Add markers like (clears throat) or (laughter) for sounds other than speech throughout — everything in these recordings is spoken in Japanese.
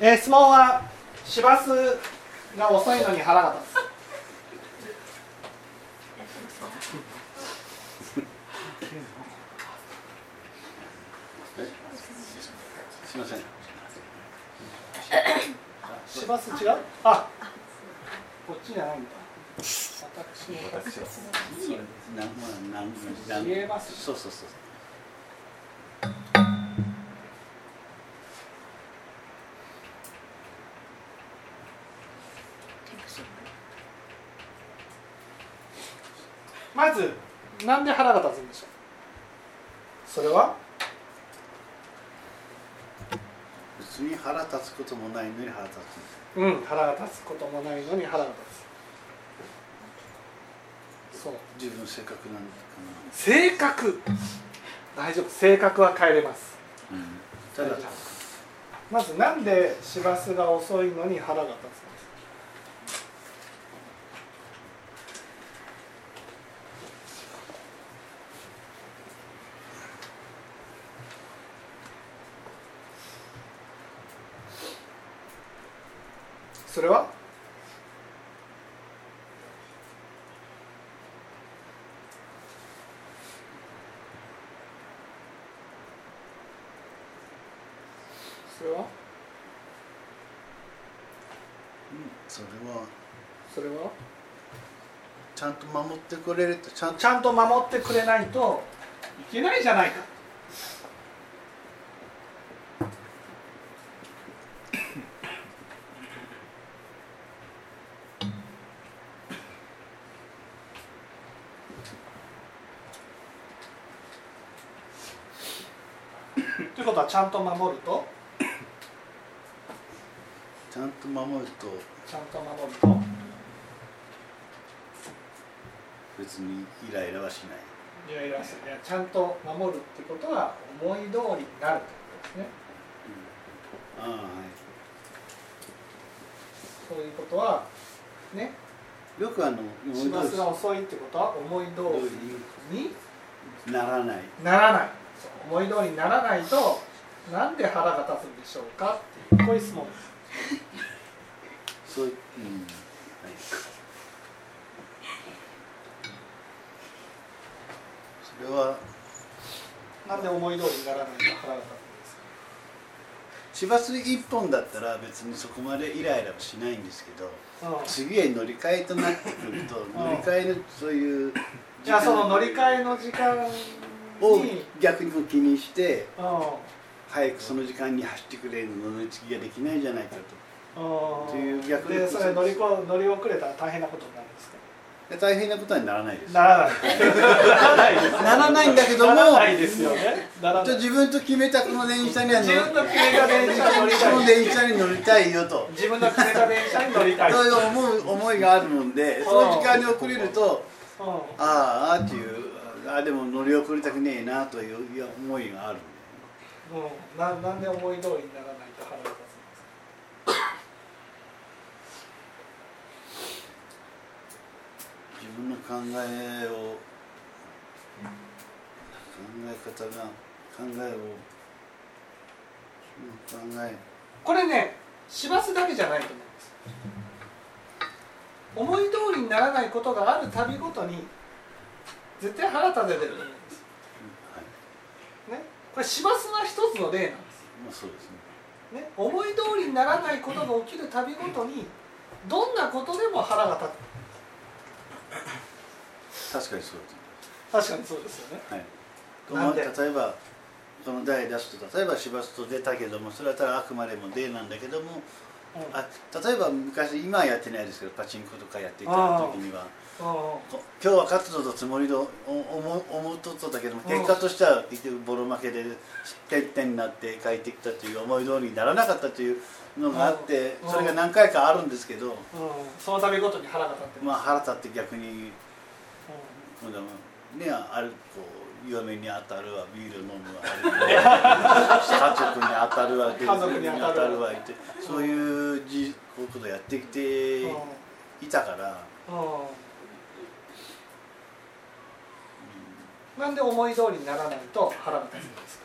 えー質問は市バスが遅いのに腹が立つ。すみません。市バス違う？あこっちじゃないんだ。私。の私は。それなんまあなんなん市営バスそうそうそうまずなんで腹が立つんでしょう？それは？別に腹立つこともないのに腹立つ。うん腹が立つこともないのに腹が立つ。そう。自分の性格なのか性格。大丈夫。性格は変えれます。な、ただまずなんで市バスが遅いのに腹が立つんそれは？それは？それは。それは？ちゃんと守ってくれるとちゃんと。ちゃんと守ってくれないといけないじゃないかということはちゃんと守ると？(coughs) ちゃんと守ると。ちゃんと守ると。別にイライラはしない。いやいやい。やちゃんと守るってことは思い通りになるってことですね。ああはい。そういうことはねよくあの市バスが遅いってことは思い通通りにりならない。ならない思い通りにならないとなんで腹が立つんでしょうかっていうこういう質問。ですそういう、うん。はい、それはなんで思い通りにならないと腹が立つんですか？市バス一本だったら別にそこまでイライラはしないんですけどうん。次へ乗り換えとなってくると乗り換えのそういうじゃあその乗り換えの時間にを逆にも気にしてうん早くその時間に走ってくれるの乗り継ぎができないじゃないかと。うんっていう逆にでそれ乗りこ乗り遅れたら大変なことになるんですか？で大変なことにならないです。ならないならないんだけどもならないですよね。自分と決めたこの電車には乗自分の決めた電車に乗りこたい。の電車に乗りたいよと。自分の決めた電車に乗りたい。そういう思う思いがあるのでその時間に遅れるとうああっていうあでも乗り遅れたくねえなという思いがあるんでん、うん、ななんで思い通りにならないと腹が立つんですか自分の考えを考え方が考えをうん考えこれね市バスだけじゃないと思うんです思い通りにならないことがあるたびごとに絶対腹立ててる。と思うん。ですはいね。これ市バスは一つの例なんですまあそうですね。ね、思い通りにならないことが起きるたびごとにどんなことでも腹が立確かにそうですつ確かにそうですよね。はい。なんで？例えばこの題出すと例えば市バスと出たけどもそれだったらあくまでも例なんだけどもうんあ例えば昔今はやってないですけどパチンコとかやっていた時には。今日は勝つぞとつもりでお思思うとったけども結果としては結局ボロ負けで失点になって帰ってきたという思い通りにならなかったというのがあってうん。それが何回かあるんですけどうん、その度ごとに腹が立ってる、まあ腹立って逆にねあるこう嫁に当たるわビール飲むわ家族に当たるわ家族に当たるわ。ってそういうじことをやってきてん。いたから、うん。うんなんで思い通りにならないと腹が立つんですか？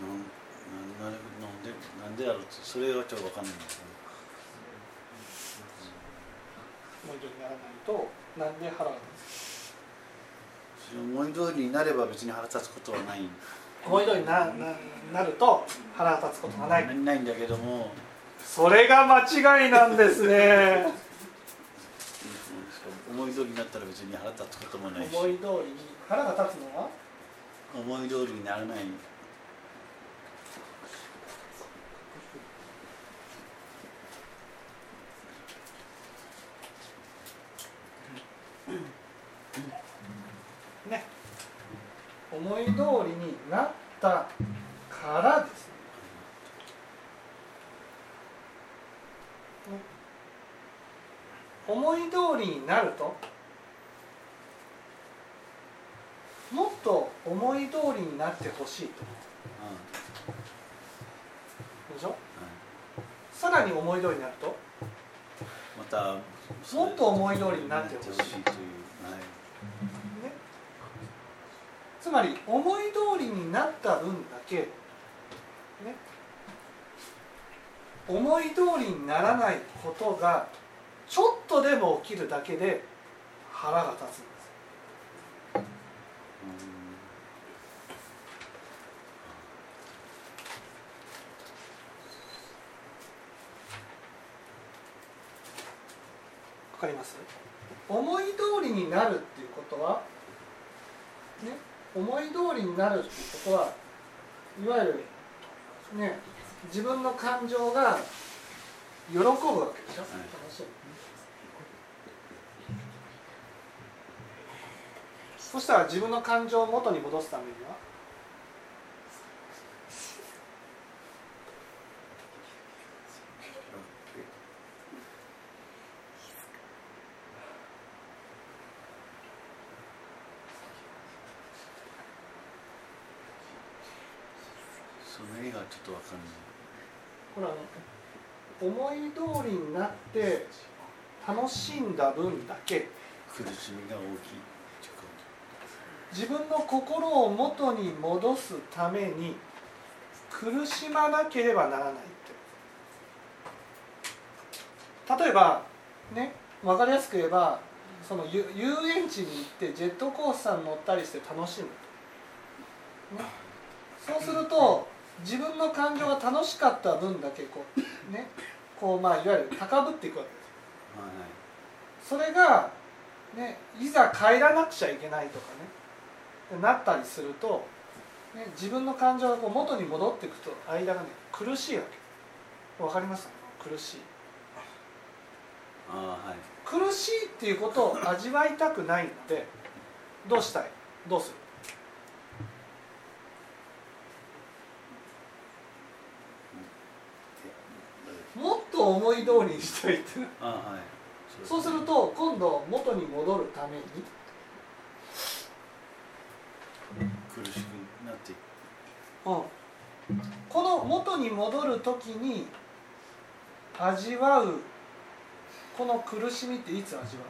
なんなんなんでなんでだろうそれはちょっと分かんないんですけど。思い通りにならないとなんで腹が立それ思い通りになれば別に腹立つことはない。つ思い通りになななると腹が立つことがない。ないんだけども。それが間違いなんですね。思い通りになったら別に腹立つこともないし。思い通りに腹が立つのは？思い通りにならないね思い通りになったからですねになるともっと思い通りになってほしいとでしょ？さらに思い通りになるとまたもっと思い通りになってほしいという、はい、ね、つまり思い通りになった分だけ、ね、思い通りにならないことがちょっとでも起きるだけで腹が立つんです。わかります？思い通りになるっていうことはね思い通りになるっていうことはいわゆるね自分の感情が喜ぶわけでしょ、はい楽しいそしたら自分の感情を元に戻すためには？その絵がちょっとわかんない。ほら思い通りになって楽しんだ分だけ。苦しみが大きい。自分の心を元に戻すために苦しまなければならないって。例えばね分かりやすく言えばその遊遊園地に行ってジェットコースターに乗ったりして楽しむ、ね、そうすると自分の感情が楽しかった分だけこうねこうまあいわゆる高ぶっていくわけです。はいそれが、ね、いざ帰らなくちゃいけないとかねなったりすると、ね、自分の感情がこう元に戻っていくと間がね苦しいわけ。わかります苦しい。ああはい。苦しいっていうことを味わいたくないのでどうしたい？どうするもっと思い通りにしといて。ああはい。そうすると今度元に戻るために。苦しくなって。いくうん、この元に戻る時に味わうこの苦しみっていつ味わ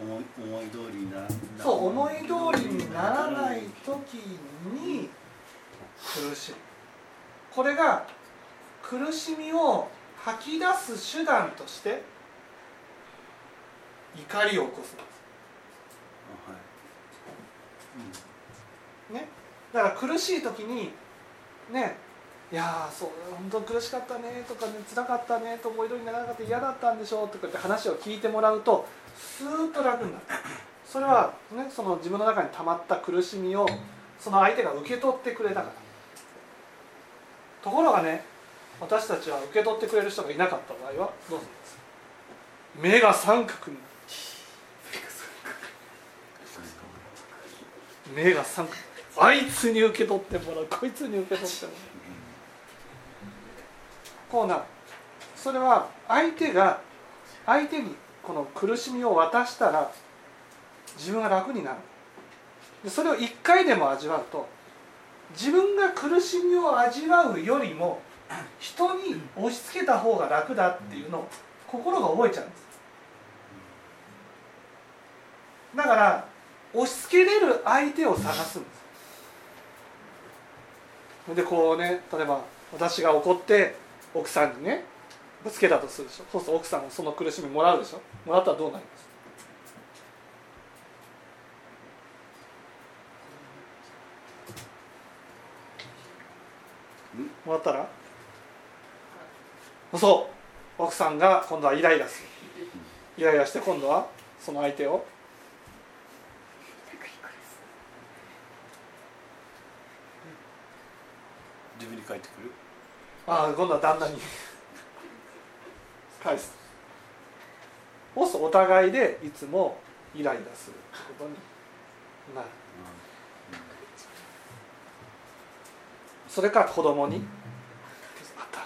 思い思い通りになうそう思い通りにならない時に苦しむこれが苦しみを吐き出す手段として怒りを起こすんです。あはい。ね、だから苦しい時にね。いやーそう本当苦しかったねとかね辛かったねと思い通りにならなかった嫌だったんでしょとかって話を聞いてもらうとスーッと楽になる。それは、ね、その自分の中に溜まった苦しみをその相手が受け取ってくれたからところがね私たちは受け取ってくれる人がいなかった場合はどうするんですか目が三角に目が三角。あいつに受け取ってもらう。こいつに受け取ってもらう。こうなる。それは相手が相手にこの苦しみを渡したら自分が楽になる。それを一回でも味わうと自分が苦しみを味わうよりも (clears throat) 人に押し付けた方が楽だっていうのを心が覚えちゃうんです。だから押し付けれる相手を探すんです。でこうね例えば私が怒って奥さんにねぶつけたとするでしょ。そうすると奥さんもその苦しみもらうでしょ。もらったらどうなります？もらったら？そう。奥さんが今度はイライラする。イライラして今度はその相手を。自分に返ってくる？ああ今度は旦那に。返す。お互いでいつもイライラすることになるそれから子供に当た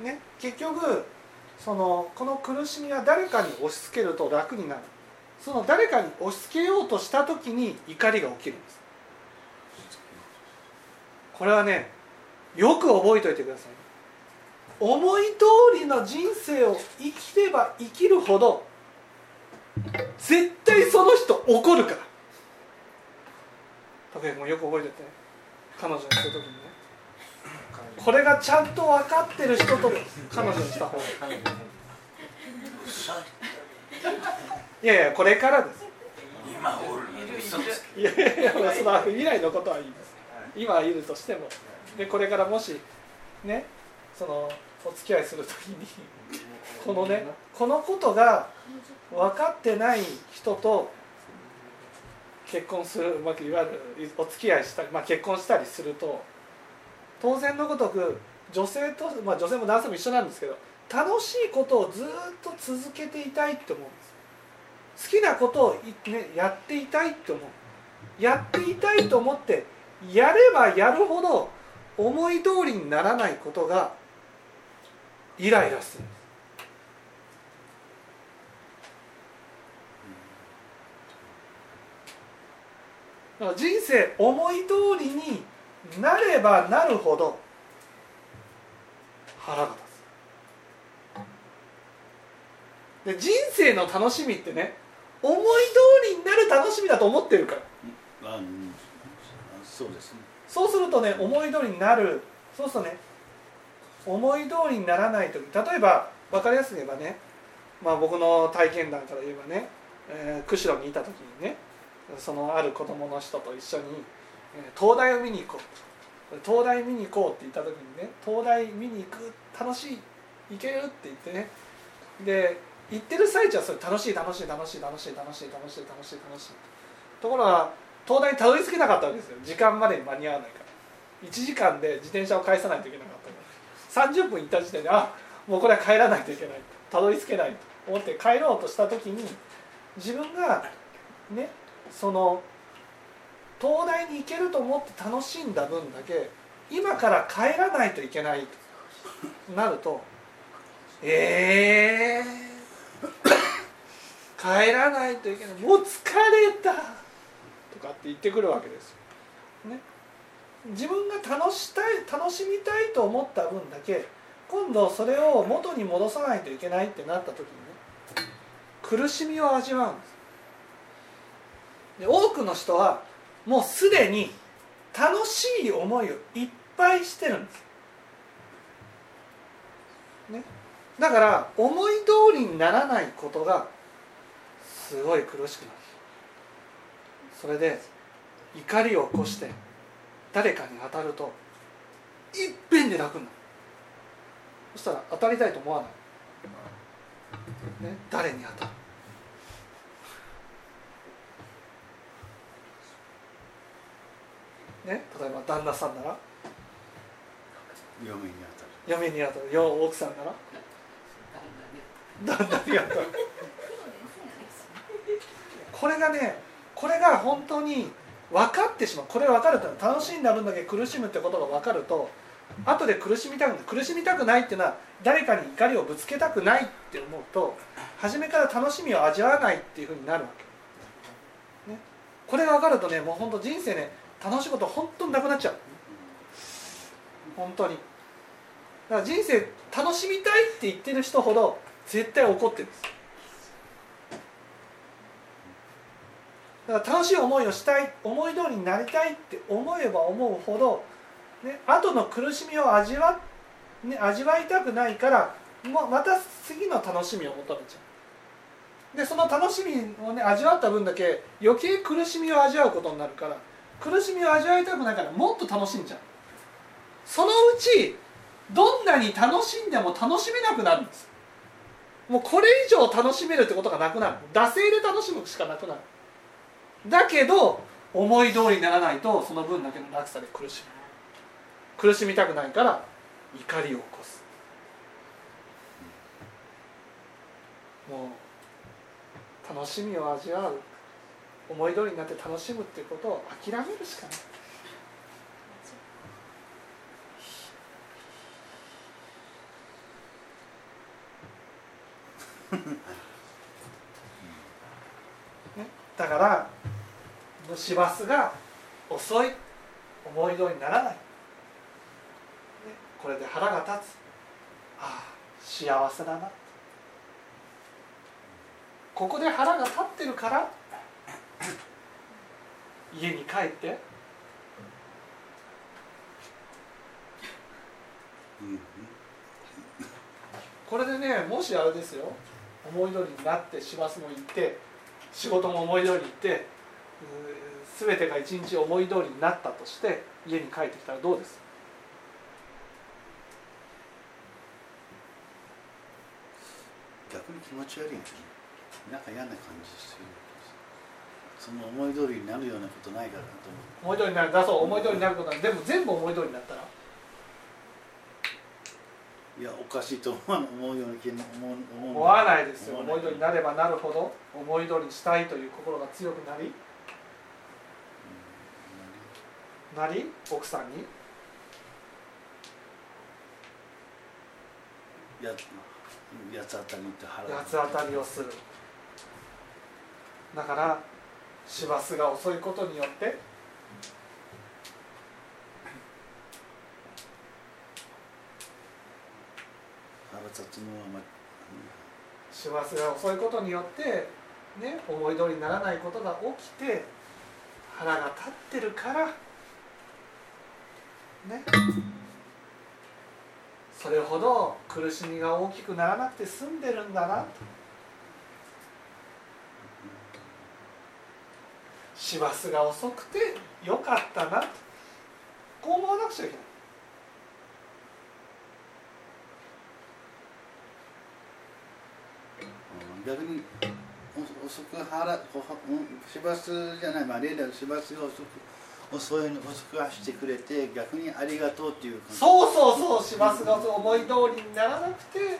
る。ね結局そのこの苦しみは誰かに押し付けると楽になる。その誰かに押し付けようとした時に怒りが起きるんです。これはねよく覚えておいてください。思い通りの人生を生きれば生きるほど絶対その人怒るから。竹内もよく覚えてて彼女にする時にね。これがちゃんと分かってる人と彼女にした方が。いいいやいやこれからです。今おるいやいやいやその未来のことはいいです。今はいるとしてもでこれからもしねそのお付き合いするときにこのねこのことが分かってない人と結婚する、まあ、いわゆるお付き合いしたり、まあ、結婚したりすると当然のごとく女性と、まあ、女性も男性も一緒なんですけど楽しいことをずっと続けていたいって思うんです。好きなことをい、ね、やっていたいって思う。やっていたいと思ってやればやるほど思い通りにならないことがイライラする。だから人生思い通りになればなるほど腹が立つ。で人生の楽しみってね思い通りになる楽しみだと思ってるから。そうですね。そうするとね思い通りになる。そうするとね思い通りにならない時例えば分かりやすく言えばね、まあ、僕の体験談から言えばね、えー釧路にいた時にねそのある子供の人と一緒に、えー東大を見に行こう東大見に行こうって言った時にね東大見に行く楽しい行けるって言ってね。で行ってる最中はそれ楽しい楽しい楽しい楽しい楽しい楽しい楽しい楽しい。ところが東大にたどり着けなかったわけですよ。時間までに間に合わないから。1時間で自転車を返さないといけなかったから。30分行った時点であもうこれは帰らないといけない。たどり着けないと思って帰ろうとした時に自分がねその東大に行けると思って楽しんだ分だけ今から帰らないといけないとなるとえー、帰らないといけない。もう疲れた。とかって言ってくるわけですよ。ね、自分が楽したい楽しみたいと思った分だけ今度それを元に戻さないといけないってなった時にね苦しみを味わうんです。で多くの人はもうすでに楽しい思いをいっぱいしてるんです、ね、だから思い通りにならないことがすごい苦しくなる。それで怒りを起こして誰かに当たるといっぺんで楽になるそしたら当たりたいと思わない、ね、誰に当たる。ね、例えば旦那さんなら。嫁に当たる。嫁に当たる。よ奥さんなら。旦那に当たる。これがねこれが本当に分かってしまう。これ分かると楽しんだ分だけ苦しむってことが分かると後で苦しみたくない。苦しみたくないっていうのは誰かに怒りをぶつけたくないって思うと初めから楽しみを味わわないっていうふうになるわけ、ね、これが分かるとねもう本当人生ね楽しいこと本当になくなっちゃう。本当に。だから人生楽しみたいって言ってる人ほど絶対怒ってるんです。だから楽しい思いをしたい思い通りになりたいって思えば思うほど、ね後の苦しみを味わ,、ね、味わいたくないからもまた次の楽しみを求めちゃう。でその楽しみをね味わった分だけ余計苦しみを味わうことになるから苦しみを味わいたくないからもっと楽しんじゃう。そのうちどんなに楽しんでも楽しめなくなるんです。もうこれ以上楽しめるってことがなくなる。惰性で楽しむしかなくなる。だけど思い通りにならないとその分だけの落差で苦しむ。苦しみたくないから怒りを起こす。もう楽しみを味わう。思い通りになって楽しむっていうことを諦めるしかない。(laughs) ね、だから市バスが遅い思い通りにならない、ね、これで腹が立つ。ああ幸せだな。ここで腹が立ってるから家に帰って。うんこれでねもしあれですよ。思い通りになって市バスも行って仕事も思い通りに行って全てが一日思い通りになったとして家に帰ってきたらどうです？逆に気持ち悪いんですねなんか嫌な感じするその思い通りになるようなことないから思い通りになるだそう思い通りになることは全部全部思い通りになったらいやおかしいと思うような気も思わないですよ。思い通りになればなるほど思い通りにしたいという心が強くなりなり奥さんに？ややつ当たりってつ当たりをする。だから市バスが遅いことによって腹立つのはまあ市バスが遅いことによってね思い通りにならないことが起きて腹が立ってるからね。それほど苦しみが大きくならなくて済んでるんだな。と市バスが遅くてよかったな。とこう思わなくちゃいけない。逆に遅く腹こうん市バスじゃないまあ例だと市バスが遅く遅いうの遅く走ってくれて逆にありがとうっていうそうそうそう市バスが思い通りにならなくて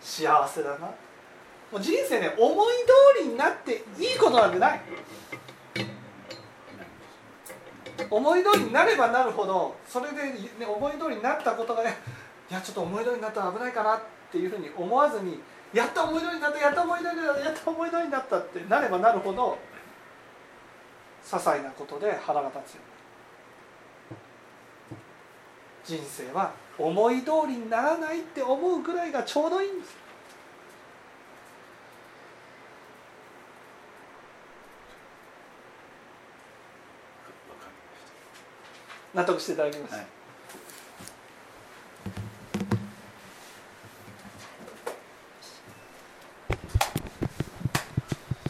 幸せだな。もう人生ね思い通りになっていいことなんてない。思い通りになればなるほどそれで、ね、思い通りになったことがねいやちょっと思い通りになったら危ないかなっていうふうに思わずにやっと思い通りになったやっと思い通りになったやっと思い通りになったってなればなるほど些細なことで腹が立つように。人生は思い通りにならないって思うぐらいがちょうどいいんです。納得していただきます、はい。